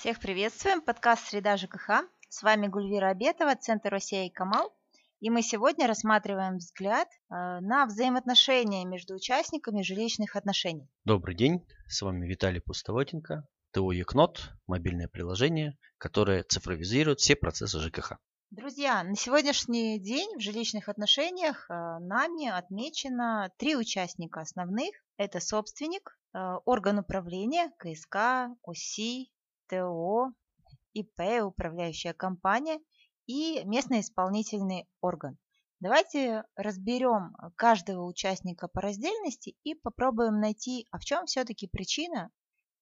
Всех приветствуем, подкаст «Среда ЖКХ». С вами Гульвира Абетова, Центр Россия и Камал. И мы сегодня рассматриваем взгляд э, на взаимоотношения между участниками жилищных отношений. Добрый день, с вами Виталий Пустовотенко, ТО Екнот, мобильное приложение, которое цифровизирует все процессы ЖКХ. Друзья, на сегодняшний день в жилищных отношениях э, нами отмечено три участника основных. Это собственник, э, орган управления, КСК, ОСИ, ТО, ИП, управляющая компания и местный исполнительный орган. Давайте разберем каждого участника по раздельности и попробуем найти, а в чем все-таки причина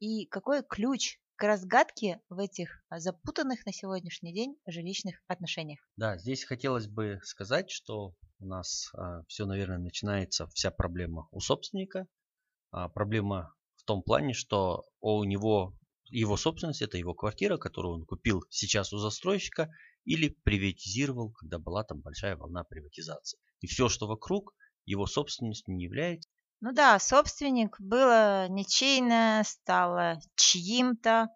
и какой ключ к разгадке в этих запутанных на сегодняшний день жилищных отношениях. Да, здесь хотелось бы сказать, что у нас а, все, наверное, начинается вся проблема у собственника. А, проблема в том плане, что у него его собственность, это его квартира, которую он купил сейчас у застройщика или приватизировал, когда была там большая волна приватизации. И все, что вокруг, его собственностью не является. Ну да, собственник было ничейно, стало чьим-то,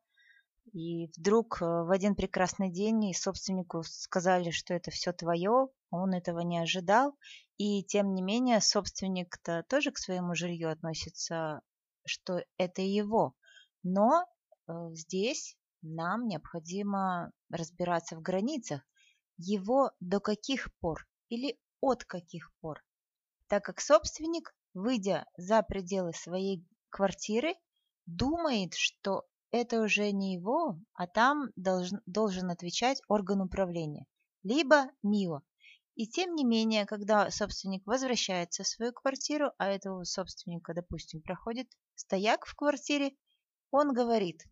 и вдруг э, в один прекрасный день и собственнику сказали, что это все твое, он этого не ожидал, и тем не менее собственник-то тоже к своему жилью относится, что это его. Но здесь нам необходимо разбираться в границах его до каких пор или от каких пор, так как собственник, выйдя за пределы своей квартиры, думает, что это уже не его, а там должен, должен отвечать орган управления, либо МИО. И тем не менее, когда собственник возвращается в свою квартиру, а этого собственника, допустим, проходит стояк в квартире, он говорит, Э,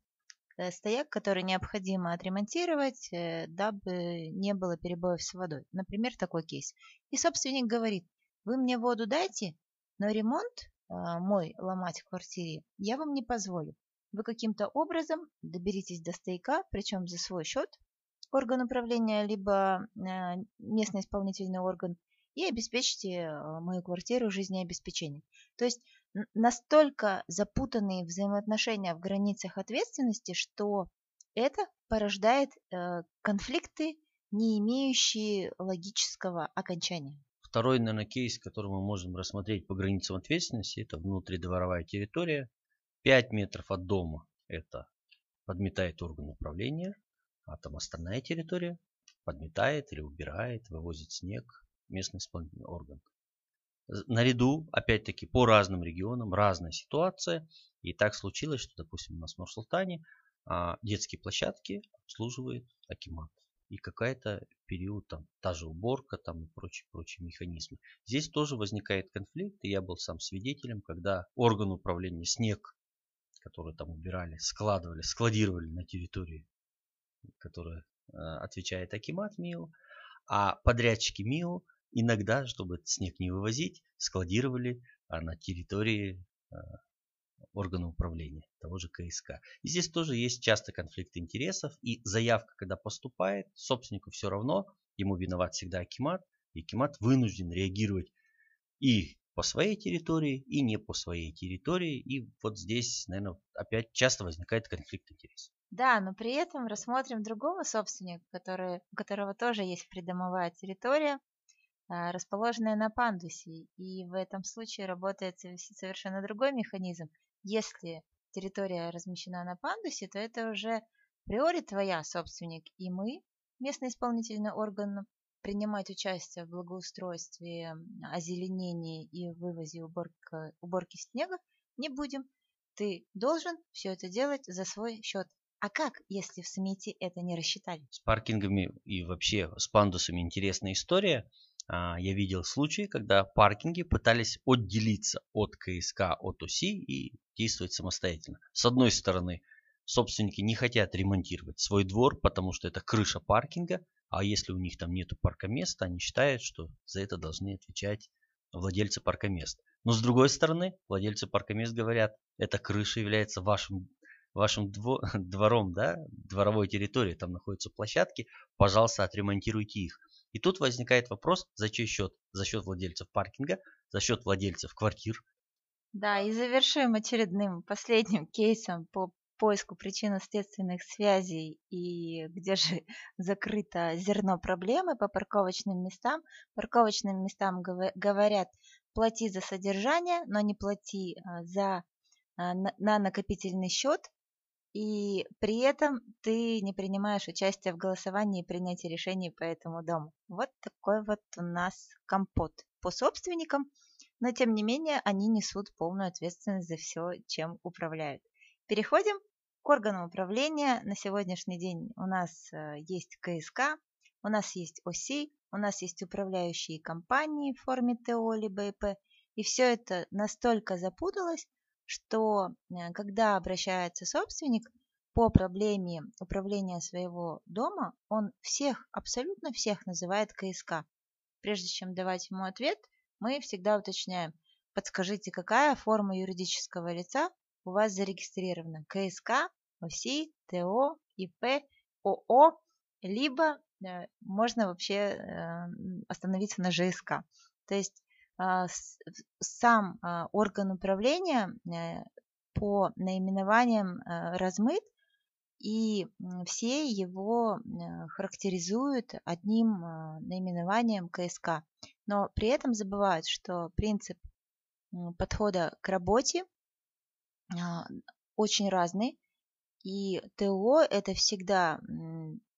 стояк, который необходимо отремонтировать, э, дабы не было перебоев с водой. Например, такой кейс. И собственник говорит, вы мне воду дайте, но ремонт а, мой ломать в квартире я вам не позволю. Вы каким-то образом доберитесь до стояка, причем за свой счет, орган управления, либо а, местный исполнительный орган, и обеспечите а, мою квартиру жизнеобеспечением. То есть настолько запутанные взаимоотношения в границах ответственности, что это порождает э, конфликты, не имеющие логического окончания. Второй, наверное, кейс, который мы можем рассмотреть по границам ответственности, это внутридворовая территория. 5 метров от дома это подметает орган управления, а там остальная территория подметает или убирает, вывозит снег местный исполнительный орган наряду, опять-таки, по разным регионам, разная ситуация. И так случилось, что, допустим, у нас в Нур-Султане а, детские площадки обслуживает Акимат. И какая-то период, там, та же уборка там и прочие, прочие механизмы. Здесь тоже возникает конфликт, и я был сам свидетелем, когда орган управления снег, который там убирали, складывали, складировали на территории, которая э, отвечает Акимат МИО, а подрядчики МИО Иногда, чтобы снег не вывозить, складировали а, на территории а, органа управления, того же КСК. И здесь тоже есть часто конфликт интересов, и заявка, когда поступает, собственнику все равно, ему виноват всегда Акимат, и Акимат вынужден реагировать и по своей территории, и не по своей территории. И вот здесь, наверное, опять часто возникает конфликт интересов. Да, но при этом рассмотрим другого собственника, который, у которого тоже есть придомовая территория, расположенная на пандусе. И в этом случае работает совершенно другой механизм. Если территория размещена на пандусе, то это уже приори твоя собственник, и мы, местный исполнительный орган, принимать участие в благоустройстве, озеленении и вывозе уборка, уборки снега не будем. Ты должен все это делать за свой счет. А как, если в смете это не рассчитали? С паркингами и вообще с пандусами интересная история. А, я видел случаи, когда паркинги пытались отделиться от КСК, от ОСИ и действовать самостоятельно. С одной стороны, собственники не хотят ремонтировать свой двор, потому что это крыша паркинга, а если у них там нету паркоместа, они считают, что за это должны отвечать владельцы паркомест. Но с другой стороны, владельцы паркомест говорят, эта крыша является вашим, вашим дво, двором, да, дворовой территорией, там находятся площадки, пожалуйста, отремонтируйте их. И тут возникает вопрос, за чей счет? За счет владельцев паркинга, за счет владельцев квартир. Да, и завершим очередным последним кейсом по поиску причинно-следственных связей и где же закрыто зерно проблемы по парковочным местам. Парковочным местам говорят, плати за содержание, но не плати а, за, а, на накопительный счет, и при этом ты не принимаешь участие в голосовании и принятии решений по этому дому. Вот такой вот у нас компот по собственникам, но тем не менее они несут полную ответственность за все, чем управляют. Переходим к органам управления. На сегодняшний день у нас э, есть КСК, у нас есть ОСИ, у нас есть управляющие компании в форме ТО либо ИП. И все это настолько запуталось, что э, когда обращается собственник по проблеме управления своего дома, он всех, абсолютно всех называет КСК. Прежде чем давать ему ответ, мы всегда уточняем, подскажите, какая форма юридического лица у вас зарегистрирована? КСК, ОСИ, ТО, ИП, ОО, либо э, можно вообще э, остановиться на ЖСК. То есть сам а, орган управления э, по наименованиям э, размыт, и все его э, характеризуют одним наименованием КСК. Но при этом забывают, что принцип подхода к работе а, очень разный, и ТО – это всегда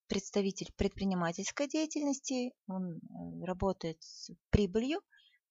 представитель предпринимательской деятельности, он работает с прибылью,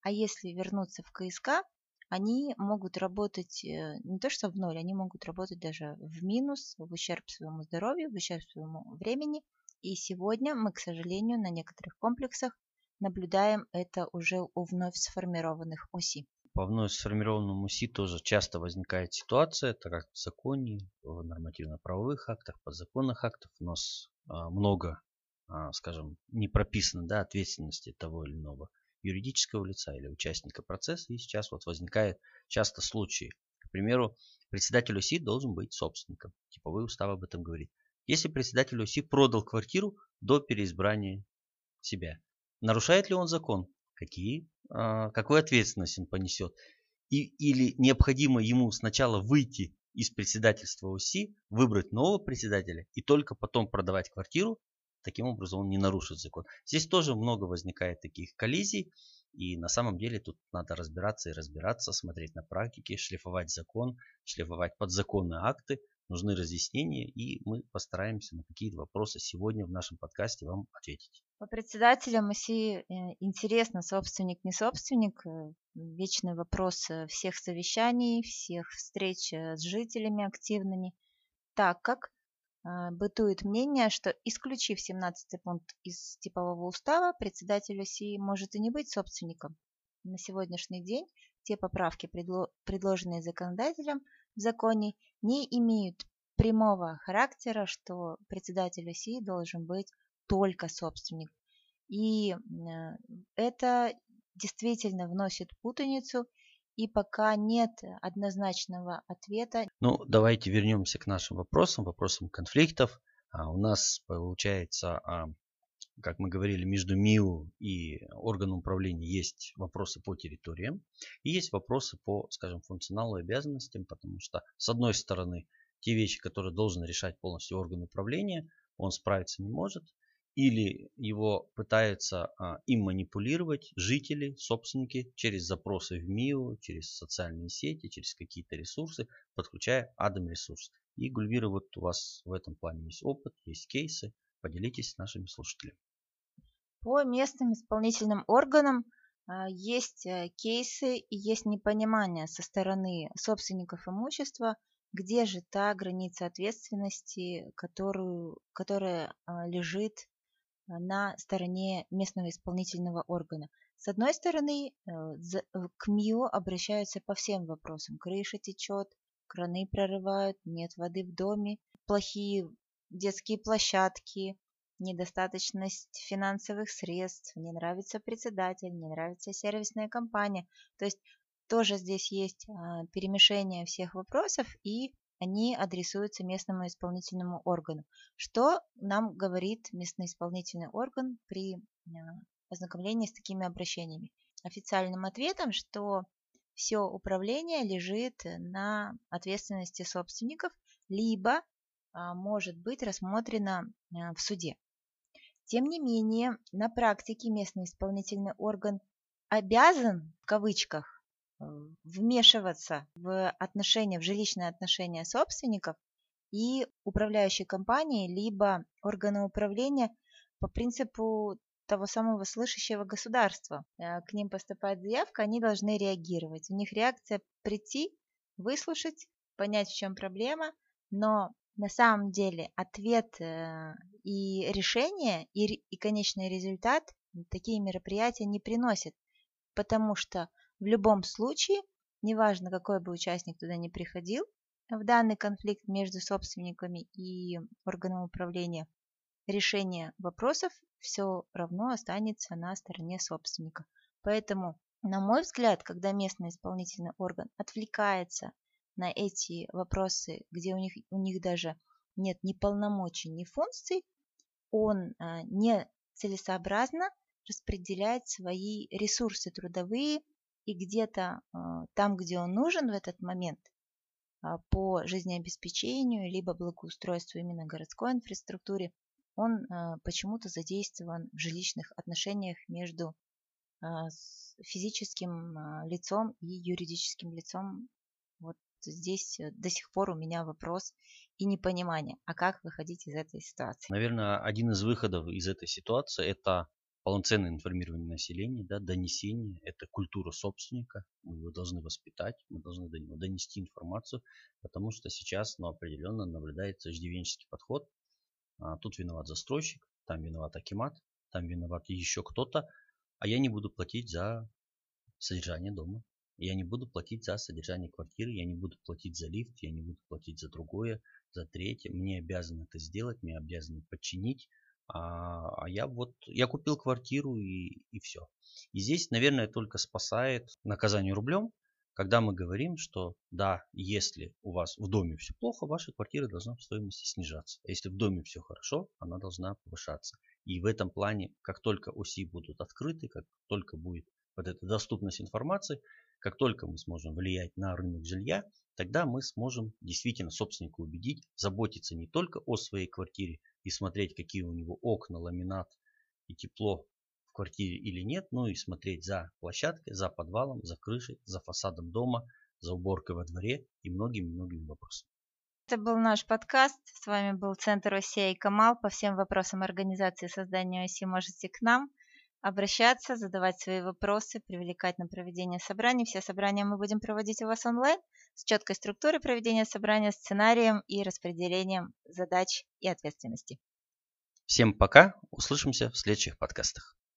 а если вернуться в КСК, они могут работать э, не то что в ноль, они могут работать даже в минус, в ущерб своему здоровью, в ущерб своему времени. И сегодня мы, к сожалению, на некоторых комплексах наблюдаем это уже у вновь сформированных ОСИ. По вновь сформированному ОСИ тоже часто возникает ситуация, так как в законе, в нормативно-правовых актах, подзаконных актах у нас а, много, а, скажем, не прописано да, ответственности того или иного юридического лица или участника процесса. И сейчас вот возникает часто случаи. К примеру, председатель ОСИ должен быть собственником. Типовой устав об этом говорит. Если председатель ОСИ продал квартиру до переизбрания себя, нарушает ли он закон? Какие, а, какую ответственность он понесет? И, или необходимо ему сначала выйти из председательства ОСИ, выбрать нового председателя и только потом продавать квартиру, Таким образом он не нарушит закон. Здесь тоже много возникает таких коллизий. И на самом деле тут надо разбираться и разбираться, смотреть на практике, шлифовать закон, шлифовать подзаконные акты. Нужны разъяснения, и мы постараемся на какие-то вопросы сегодня в нашем подкасте вам ответить. По председателям ИСИ э, интересно, собственник, не собственник. Э, вечный вопрос э, всех совещаний, всех встреч с жителями активными. Так как бытует мнение, что исключив 17 пункт из типового устава, председатель ОСИ может и не быть собственником. На сегодняшний день те поправки, предложенные законодателем в законе, не имеют прямого характера, что председатель ОСИ должен быть только собственник. И это действительно вносит путаницу и пока нет однозначного ответа. Ну, давайте вернемся к нашим вопросам, вопросам конфликтов. А у нас получается, а, как мы говорили, между МИУ и органом управления есть вопросы по территориям и есть вопросы по, скажем, функционалу и обязанностям, потому что, с одной стороны, те вещи, которые должен решать полностью орган управления, он справиться не может, или его пытаются а, им манипулировать жители, собственники через запросы в МИУ, через социальные сети, через какие-то ресурсы, подключая Адам ресурс. И Гульвира, вот у вас в этом плане есть опыт, есть кейсы. Поделитесь с нашими слушателями. По местным исполнительным органам а, есть э, кейсы и есть непонимание со стороны собственников имущества, где же та граница ответственности, которую, которая а, лежит на стороне местного исполнительного органа. С одной стороны, э, э, к МИО обращаются по всем вопросам. Крыша течет, краны прорывают, нет воды в доме, плохие детские площадки, недостаточность финансовых средств, не нравится председатель, не нравится сервисная компания. То есть тоже здесь есть а, перемешение всех вопросов и они адресуются местному исполнительному органу. Что нам говорит местный исполнительный орган при а, ознакомлении с такими обращениями? Официальным ответом, что все управление лежит на ответственности собственников, либо а, может быть рассмотрено а, в суде. Тем не менее, на практике местный исполнительный орган обязан, в кавычках, вмешиваться в отношения, в жилищные отношения собственников и управляющей компании, либо органы управления по принципу того самого слышащего государства. Э, к ним поступает заявка, они должны реагировать. У них реакция прийти, выслушать, понять, в чем проблема, но на самом деле ответ э, и решение, и, и конечный результат такие мероприятия не приносят, потому что в любом случае, неважно, какой бы участник туда не приходил, в данный конфликт между собственниками и органом управления, решение вопросов все равно останется на стороне собственника. Поэтому, на мой взгляд, когда местный исполнительный орган отвлекается на эти вопросы, где у них, у них даже нет ни полномочий, ни функций, он а, не целесообразно распределяет свои ресурсы трудовые и где-то а, там, где он нужен в этот момент а, по жизнеобеспечению либо благоустройству именно городской инфраструктуре, он почему-то задействован в жилищных отношениях между физическим лицом и юридическим лицом вот здесь э, до сих пор у меня вопрос и непонимание, а как выходить из этой ситуации? Наверное, один из выходов из этой ситуации – это полноценное информирование населения, да, донесение, это культура собственника, мы его должны воспитать, мы должны до него донести информацию, потому что сейчас ну, определенно наблюдается иждивенческий подход. А, тут виноват застройщик, там виноват Акимат, там виноват еще кто-то, а я не буду платить за содержание дома. Я не буду платить за содержание квартиры, я не буду платить за лифт, я не буду платить за другое, за третье. Мне обязаны это сделать, мне обязаны подчинить. А, а я вот, я купил квартиру и, и все. И здесь, наверное, только спасает наказание рублем, когда мы говорим, что да, если у вас в доме все плохо, ваша квартира должна в стоимости снижаться. А если в доме все хорошо, она должна повышаться. И в этом плане, как только ОСИ будут открыты, как только будет вот эта доступность информации, как только мы сможем влиять на рынок жилья, тогда мы сможем действительно собственника убедить, заботиться не только о своей квартире и смотреть, какие у него окна, ламинат и тепло в квартире или нет, но и смотреть за площадкой, за подвалом, за крышей, за фасадом дома, за уборкой во дворе и многими-многими вопросами. Это был наш подкаст. С вами был Центр Оси и Камал. По всем вопросам организации создания оси можете к нам обращаться, задавать свои вопросы, привлекать на проведение собраний. Все собрания мы будем проводить у вас онлайн с четкой структурой проведения собрания, сценарием и распределением задач и ответственности. Всем пока, услышимся в следующих подкастах.